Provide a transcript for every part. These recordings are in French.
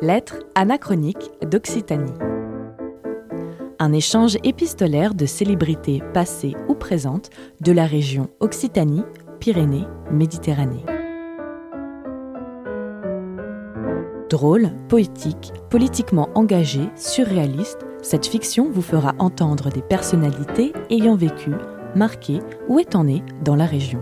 Lettres anachroniques d'Occitanie. Un échange épistolaire de célébrités passées ou présentes de la région Occitanie, Pyrénées, Méditerranée. Drôle, poétique, politiquement engagé, surréaliste, cette fiction vous fera entendre des personnalités ayant vécu, marqué ou étant nées dans la région.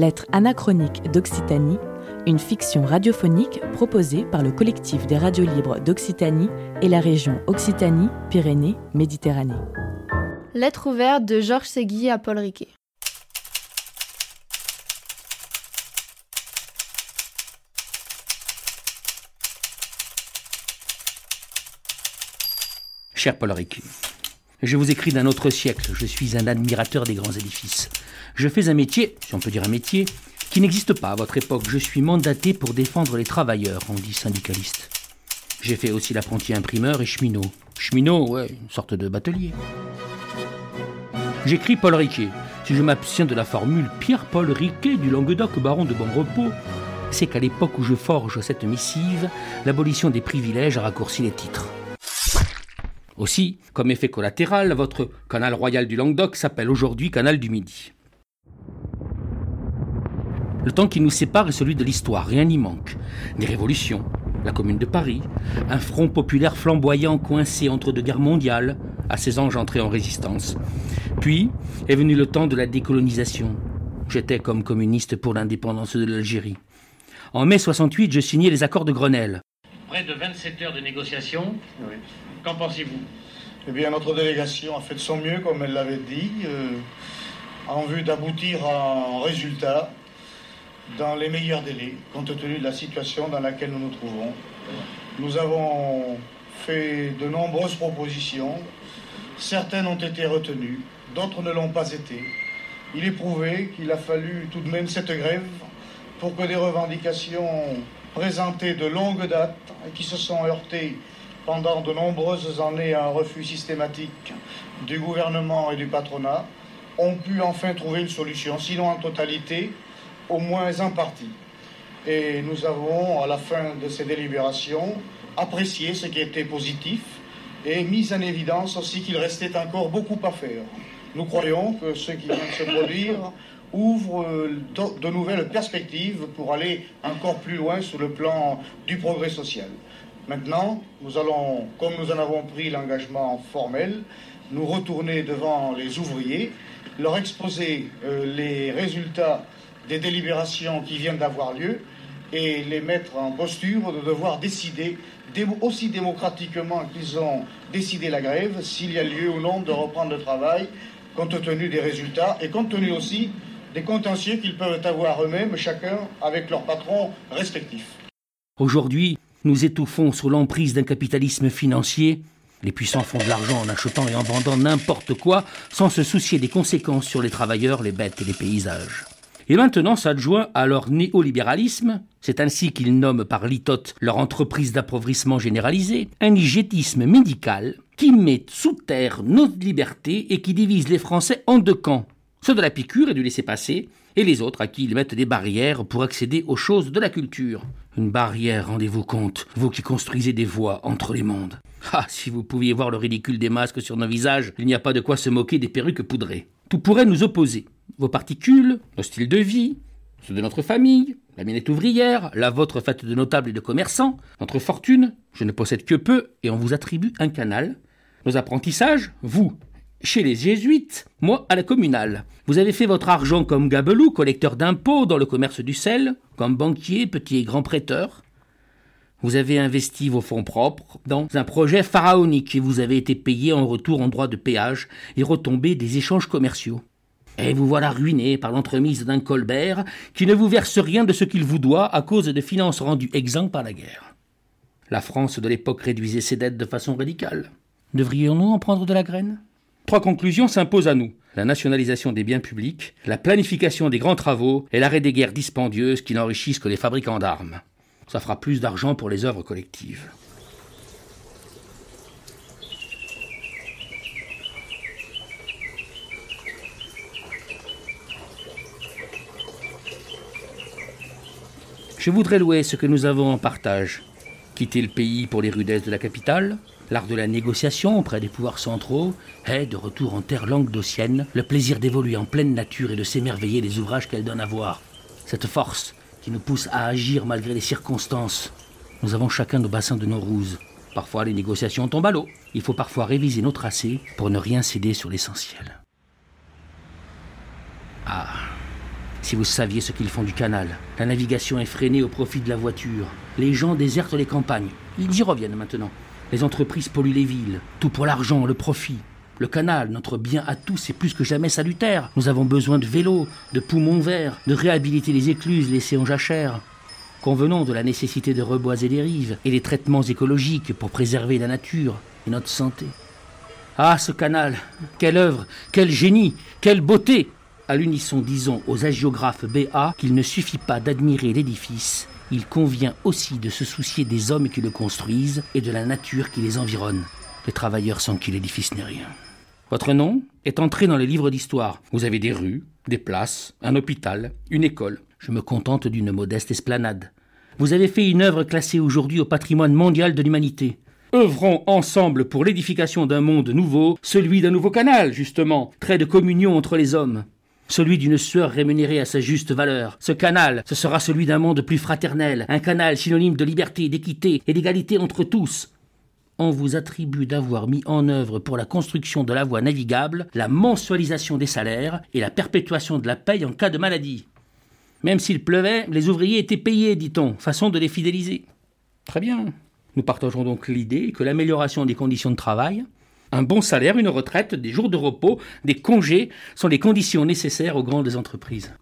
Lettres anachroniques d'Occitanie, une fiction radiophonique proposée par le collectif des radios libres d'Occitanie et la région Occitanie-Pyrénées-Méditerranée. Lettre ouverte de Georges Segui à Paul Riquet. Cher Paul Riquet, je vous écris d'un autre siècle. Je suis un admirateur des grands édifices. Je fais un métier, si on peut dire un métier, qui n'existe pas à votre époque. Je suis mandaté pour défendre les travailleurs, on dit syndicaliste. J'ai fait aussi l'apprenti imprimeur et cheminot. Cheminot, ouais, une sorte de batelier. J'écris Paul Riquet. Si je m'abstiens de la formule Pierre-Paul Riquet du Languedoc, baron de Bon Repos, c'est qu'à l'époque où je forge cette missive, l'abolition des privilèges a raccourci les titres. Aussi, comme effet collatéral, votre canal royal du Languedoc s'appelle aujourd'hui canal du Midi. Le temps qui nous sépare est celui de l'histoire, rien n'y manque. Des révolutions, la Commune de Paris, un front populaire flamboyant coincé entre deux guerres mondiales, à ses anges entrés en résistance. Puis est venu le temps de la décolonisation. J'étais comme communiste pour l'indépendance de l'Algérie. En mai 68, je signais les accords de Grenelle. Près de 27 heures de négociation. Qu'en pensez-vous Eh bien, notre délégation a fait de son mieux, comme elle l'avait dit, euh, en vue d'aboutir à un résultat dans les meilleurs délais, compte tenu de la situation dans laquelle nous nous trouvons. Nous avons fait de nombreuses propositions. Certaines ont été retenues, d'autres ne l'ont pas été. Il est prouvé qu'il a fallu tout de même cette grève pour que des revendications présentées de longue date et qui se sont heurtées pendant de nombreuses années un refus systématique du gouvernement et du patronat, ont pu enfin trouver une solution, sinon en totalité, au moins en partie. Et nous avons, à la fin de ces délibérations, apprécié ce qui était positif et mis en évidence aussi qu'il restait encore beaucoup à faire. Nous croyons que ce qui vient de se produire ouvre de nouvelles perspectives pour aller encore plus loin sur le plan du progrès social. Maintenant, nous allons, comme nous en avons pris l'engagement formel, nous retourner devant les ouvriers, leur exposer euh, les résultats des délibérations qui viennent d'avoir lieu et les mettre en posture de devoir décider aussi démocratiquement qu'ils ont décidé la grève, s'il y a lieu ou non de reprendre le travail, compte tenu des résultats et compte tenu aussi des contentieux qu'ils peuvent avoir eux-mêmes, chacun avec leur patron respectif. Aujourd'hui, nous étouffons sous l'emprise d'un capitalisme financier. Les puissants font de l'argent en achetant et en vendant n'importe quoi sans se soucier des conséquences sur les travailleurs, les bêtes et les paysages. Et maintenant s'adjoint à leur néolibéralisme, c'est ainsi qu'ils nomment par litote leur entreprise d'appauvrissement généralisé, un hygiétisme médical qui met sous terre notre liberté et qui divise les Français en deux camps, ceux de la piqûre et du laisser-passer, et les autres à qui ils mettent des barrières pour accéder aux choses de la culture. Une barrière, rendez-vous compte, vous qui construisez des voies entre les mondes. Ah, si vous pouviez voir le ridicule des masques sur nos visages, il n'y a pas de quoi se moquer des perruques poudrées. Tout pourrait nous opposer. Vos particules, nos styles de vie, ceux de notre famille, la mienne ouvrière, la vôtre faite de notables et de commerçants, notre fortune, je ne possède que peu, et on vous attribue un canal. Nos apprentissages, vous, chez les jésuites, moi à la communale. Vous avez fait votre argent comme gabelou, collecteur d'impôts dans le commerce du sel, comme banquier, petit et grand prêteur. Vous avez investi vos fonds propres dans un projet pharaonique et vous avez été payé en retour en droit de péage et retombé des échanges commerciaux. Et vous voilà ruiné par l'entremise d'un Colbert qui ne vous verse rien de ce qu'il vous doit à cause de finances rendues exemptes par la guerre. La France de l'époque réduisait ses dettes de façon radicale. Devrions-nous en prendre de la graine? Trois conclusions s'imposent à nous. La nationalisation des biens publics, la planification des grands travaux et l'arrêt des guerres dispendieuses qui n'enrichissent que les fabricants d'armes. Ça fera plus d'argent pour les œuvres collectives. Je voudrais louer ce que nous avons en partage. Quitter le pays pour les rudesses de la capitale, l'art de la négociation auprès des pouvoirs centraux, et, de retour en terre languedocienne, le plaisir d'évoluer en pleine nature et de s'émerveiller des ouvrages qu'elle donne à voir. Cette force qui nous pousse à agir malgré les circonstances. Nous avons chacun nos bassins de nos rouses. Parfois, les négociations tombent à l'eau. Il faut parfois réviser nos tracés pour ne rien céder sur l'essentiel. Ah, si vous saviez ce qu'ils font du canal. La navigation est freinée au profit de la voiture. Les gens désertent les campagnes. Ils y reviennent maintenant. Les entreprises polluent les villes. Tout pour l'argent, le profit. Le canal, notre bien à tous, est plus que jamais salutaire. Nous avons besoin de vélos, de poumons verts, de réhabiliter les écluses laissées en jachère. Convenons de la nécessité de reboiser les rives et des traitements écologiques pour préserver la nature et notre santé. Ah, ce canal Quelle œuvre Quel génie Quelle beauté À l'unisson, disons aux agiographes BA qu'il ne suffit pas d'admirer l'édifice, il convient aussi de se soucier des hommes qui le construisent et de la nature qui les environne. Les travailleurs sans qui l'édifice n'est rien. Votre nom est entré dans les livres d'histoire. Vous avez des rues, des places, un hôpital, une école. Je me contente d'une modeste esplanade. Vous avez fait une œuvre classée aujourd'hui au patrimoine mondial de l'humanité. Œuvrons ensemble pour l'édification d'un monde nouveau, celui d'un nouveau canal, justement, trait de communion entre les hommes. Celui d'une sueur rémunérée à sa juste valeur. Ce canal, ce sera celui d'un monde plus fraternel, un canal synonyme de liberté, d'équité et d'égalité entre tous. On vous attribue d'avoir mis en œuvre pour la construction de la voie navigable la mensualisation des salaires et la perpétuation de la paye en cas de maladie. Même s'il pleuvait, les ouvriers étaient payés, dit-on, façon de les fidéliser. Très bien. Nous partageons donc l'idée que l'amélioration des conditions de travail, un bon salaire, une retraite, des jours de repos, des congés sont les conditions nécessaires aux grandes entreprises.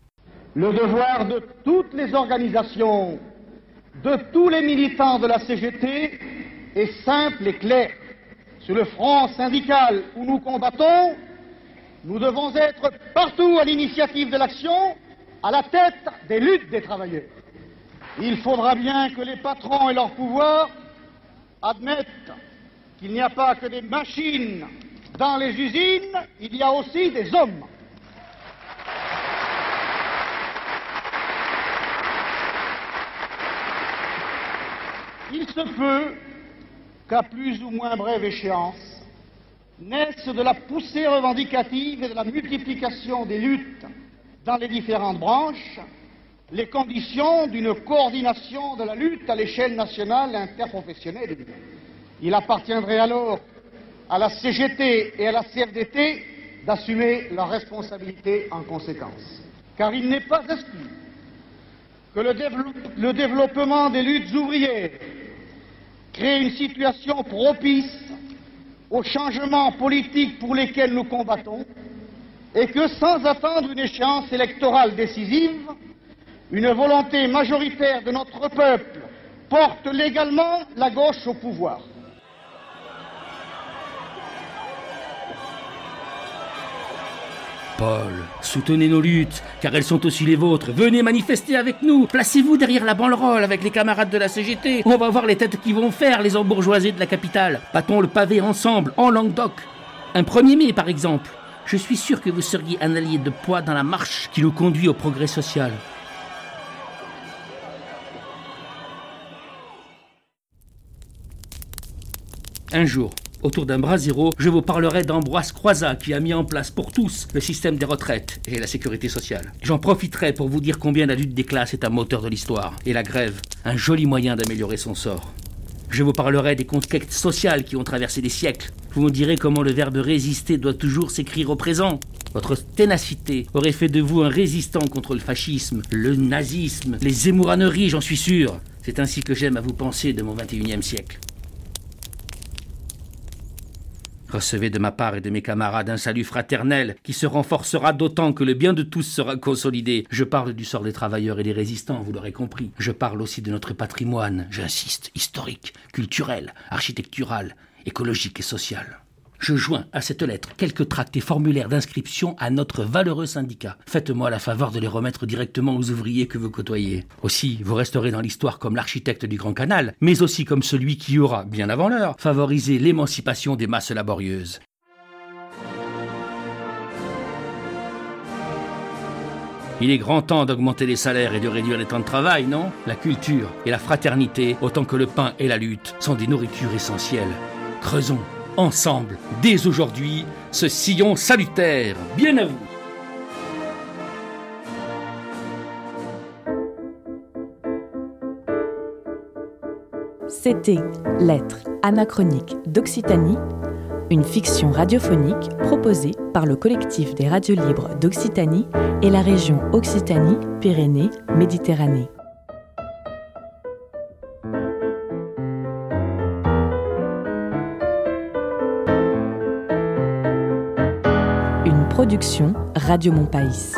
Le devoir de toutes les organisations, de tous les militants de la CGT est simple et clair. Sur le front syndical où nous combattons, nous devons être partout à l'initiative de l'action à la tête des luttes des travailleurs. Il faudra bien que les patrons et leur pouvoir admettent qu'il n'y a pas que des machines dans les usines, il y a aussi des hommes. Il se peut qu'à plus ou moins brève échéance, naissent de la poussée revendicative et de la multiplication des luttes dans les différentes branches les conditions d'une coordination de la lutte à l'échelle nationale interprofessionnelle. Il appartiendrait alors à la CGT et à la CFDT d'assumer leurs responsabilités en conséquence. Car il n'est pas exclu que le, le, développement des luttes ouvrières crée une situation propice aux changements politiques pour lesquels nous combattons et que sans attendre une échéance électorale décisive, une volonté majoritaire de notre peuple porte légalement la gauche au pouvoir. Paul, soutenez nos luttes, car elles sont aussi les vôtres. Venez manifester avec nous. Placez-vous derrière la banderole avec les camarades de la CGT. On va voir les têtes qui vont faire les embourgeoisés de la capitale. Battons le pavé ensemble, en Languedoc. Un 1er mai, par exemple je suis sûr que vous seriez un allié de poids dans la marche qui nous conduit au progrès social. Un jour, autour d'un bras zéro, je vous parlerai d'Ambroise Croizat qui a mis en place pour tous le système des retraites et la sécurité sociale. J'en profiterai pour vous dire combien la lutte des classes est un moteur de l'histoire et la grève, un joli moyen d'améliorer son sort. Je vous parlerai des conquêtes sociales qui ont traversé des siècles. Vous me direz comment le verbe résister doit toujours s'écrire au présent. Votre ténacité aurait fait de vous un résistant contre le fascisme, le nazisme, les émouraneries, j'en suis sûr. C'est ainsi que j'aime à vous penser de mon 21e siècle. Recevez de ma part et de mes camarades un salut fraternel qui se renforcera d'autant que le bien de tous sera consolidé. Je parle du sort des travailleurs et des résistants, vous l'aurez compris. Je parle aussi de notre patrimoine, j'insiste, historique, culturel, architectural, écologique et social. Je joins à cette lettre quelques tracts et formulaires d'inscription à notre valeureux syndicat. Faites-moi la faveur de les remettre directement aux ouvriers que vous côtoyez. Aussi, vous resterez dans l'histoire comme l'architecte du Grand Canal, mais aussi comme celui qui aura, bien avant l'heure, favorisé l'émancipation des masses laborieuses. Il est grand temps d'augmenter les salaires et de réduire les temps de travail, non? La culture et la fraternité, autant que le pain et la lutte, sont des nourritures essentielles. Creusons, ensemble, dès aujourd'hui, ce sillon salutaire. Bien à vous C'était Lettres anachroniques d'Occitanie une fiction radiophonique proposée par le collectif des radios libres d'Occitanie et la région Occitanie-Pyrénées-Méditerranée. Radio Montpaïs.